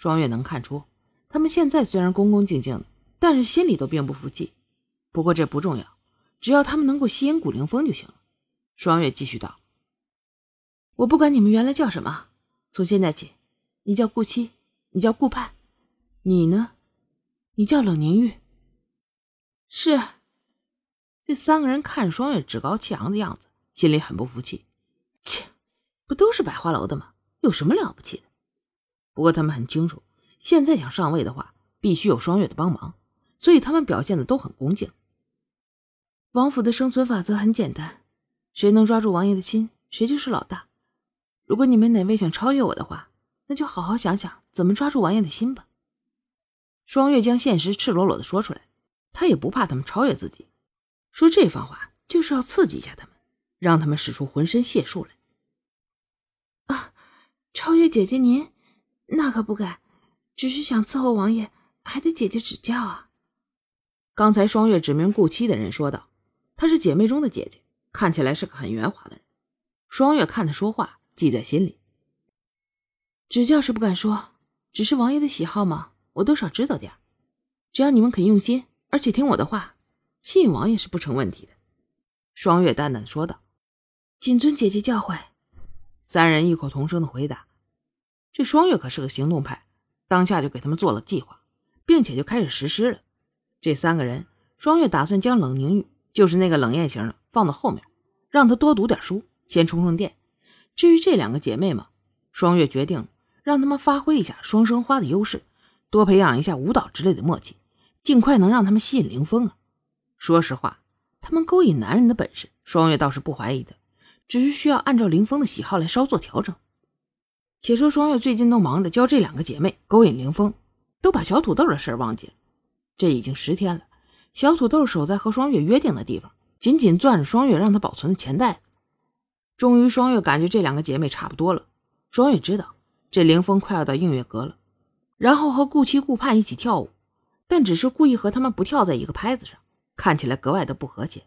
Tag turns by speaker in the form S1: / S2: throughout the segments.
S1: 双月能看出，他们现在虽然恭恭敬敬的，但是心里都并不服气。不过这不重要，只要他们能够吸引古灵风就行了。双月继续道：“我不管你们原来叫什么，从现在起，你叫顾七，你叫顾盼，你呢？你叫冷凝玉。”是。这三个人看双月趾高气扬的样子，心里很不服气。切，不都是百花楼的吗？有什么了不起的？不过他们很清楚，现在想上位的话，必须有双月的帮忙，所以他们表现的都很恭敬。王府的生存法则很简单，谁能抓住王爷的心，谁就是老大。如果你们哪位想超越我的话，那就好好想想怎么抓住王爷的心吧。双月将现实赤裸裸的说出来，他也不怕他们超越自己。说这番话就是要刺激一下他们，让他们使出浑身解数来。啊，超越姐姐您，那可不敢，只是想伺候王爷，还得姐姐指教啊。刚才双月指名顾七的人说道：“她是姐妹中的姐姐，看起来是个很圆滑的人。”双月看他说话，记在心里。指教是不敢说，只是王爷的喜好嘛，我多少知道点只要你们肯用心，而且听我的话。吸引王爷是不成问题的，双月淡淡的说道：“谨遵姐姐教诲。”三人异口同声的回答。这双月可是个行动派，当下就给他们做了计划，并且就开始实施了。这三个人，双月打算将冷凝玉，就是那个冷艳型的，放到后面，让他多读点书，先充充电。至于这两个姐妹嘛，双月决定让他们发挥一下双生花的优势，多培养一下舞蹈之类的默契，尽快能让他们吸引凌风啊。说实话，他们勾引男人的本事，双月倒是不怀疑的，只是需要按照林峰的喜好来稍作调整。且说双月最近都忙着教这两个姐妹勾引凌风，都把小土豆的事儿忘记了。这已经十天了，小土豆守在和双月约定的地方，紧紧攥着双月让她保存的钱袋子。终于，双月感觉这两个姐妹差不多了。双月知道这凌风快要到映月阁了，然后和顾七、顾盼一起跳舞，但只是故意和他们不跳在一个拍子上。看起来格外的不和谐。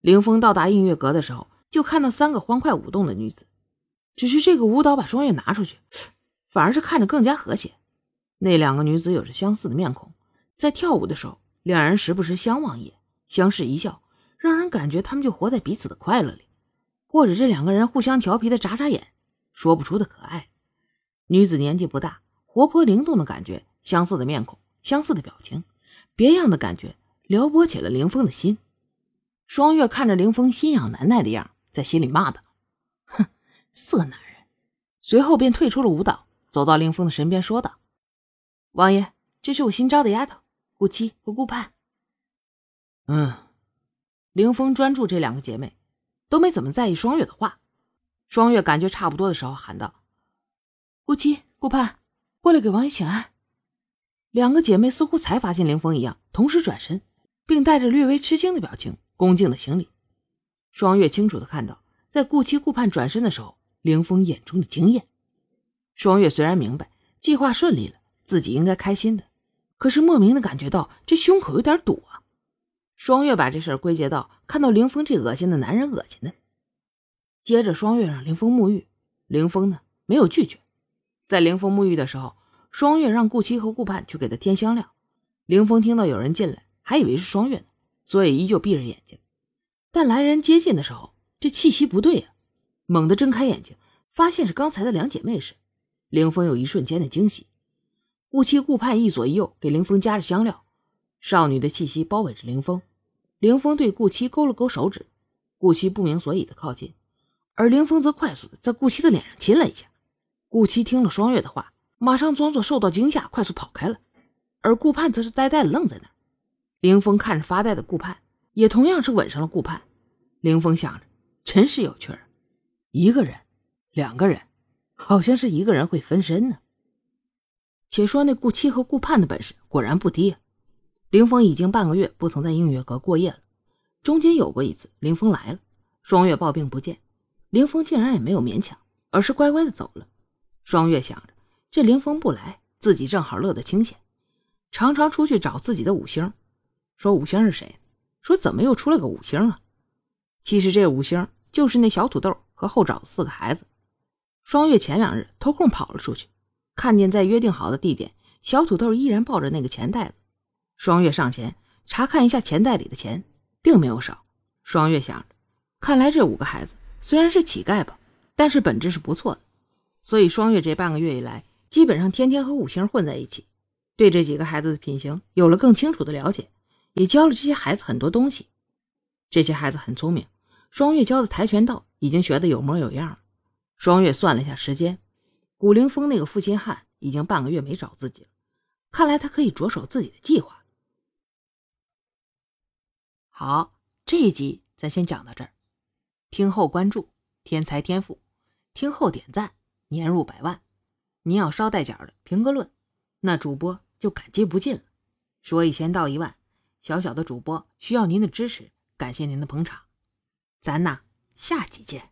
S1: 凌风到达映月阁的时候，就看到三个欢快舞动的女子。只是这个舞蹈把双月拿出去，反而是看着更加和谐。那两个女子有着相似的面孔，在跳舞的时候，两人时不时相望一眼，相视一笑，让人感觉他们就活在彼此的快乐里，或者这两个人互相调皮的眨眨眼，说不出的可爱。女子年纪不大，活泼灵动的感觉，相似的面孔，相似的表情，别样的感觉。撩拨起了凌风的心，双月看着凌风心痒难耐的样，在心里骂道：“哼，色男人。”随后便退出了舞蹈，走到凌风的身边，说道：“王爷，这是我新招的丫头顾七和顾盼。”
S2: 嗯，
S1: 凌风专注这两个姐妹，都没怎么在意双月的话。双月感觉差不多的时候，喊道：“顾七、顾盼，过来给王爷请安。”两个姐妹似乎才发现凌风一样，同时转身。并带着略微吃惊的表情，恭敬的行礼。双月清楚的看到，在顾七顾盼转身的时候，凌风眼中的惊艳。双月虽然明白计划顺利了，自己应该开心的，可是莫名的感觉到这胸口有点堵啊。双月把这事归结到看到凌风这恶心的男人恶心的。接着，双月让凌风沐浴，凌风呢没有拒绝。在凌风沐浴的时候，双月让顾七和顾盼去给他添香料。凌风听到有人进来。还以为是双月呢，所以依旧闭着眼睛。但来人接近的时候，这气息不对呀！猛地睁开眼睛，发现是刚才的两姐妹时，凌风有一瞬间的惊喜。顾七、顾盼一左一右给凌风加着香料，少女的气息包围着凌风。凌风对顾七勾了勾手指，顾七不明所以的靠近，而凌风则快速的在顾七的脸上亲了一下。顾七听了双月的话，马上装作受到惊吓，快速跑开了，而顾盼则是呆呆的愣在那儿。凌风看着发呆的顾盼，也同样是吻上了顾盼。凌风想着，真是有趣儿，一个人，两个人，好像是一个人会分身呢。且说那顾七和顾盼的本事果然不低。凌峰已经半个月不曾在映月阁过夜了，中间有过一次，凌峰来了，双月抱病不见，凌峰竟然也没有勉强，而是乖乖的走了。双月想着，这凌峰不来，自己正好乐得清闲，常常出去找自己的五星。说五星是谁？说怎么又出了个五星啊？其实这五星就是那小土豆和后爪子四个孩子。双月前两日偷空跑了出去，看见在约定好的地点，小土豆依然抱着那个钱袋子。双月上前查看一下钱袋里的钱，并没有少。双月想着，看来这五个孩子虽然是乞丐吧，但是本质是不错的。所以双月这半个月以来，基本上天天和五星混在一起，对这几个孩子的品行有了更清楚的了解，也教了这些孩子很多东西。这些孩子很聪明，双月教的跆拳道已经学得有模有样了。双月算了一下时间，古灵峰那个负心汉已经半个月没找自己了，看来他可以着手自己的计划。好，这一集咱先讲到这儿，听后关注天才天赋，听后点赞。年入百万，您要捎带脚的评个论，那主播就感激不尽了。说一千道一万，小小的主播需要您的支持，感谢您的捧场，咱呐下集见。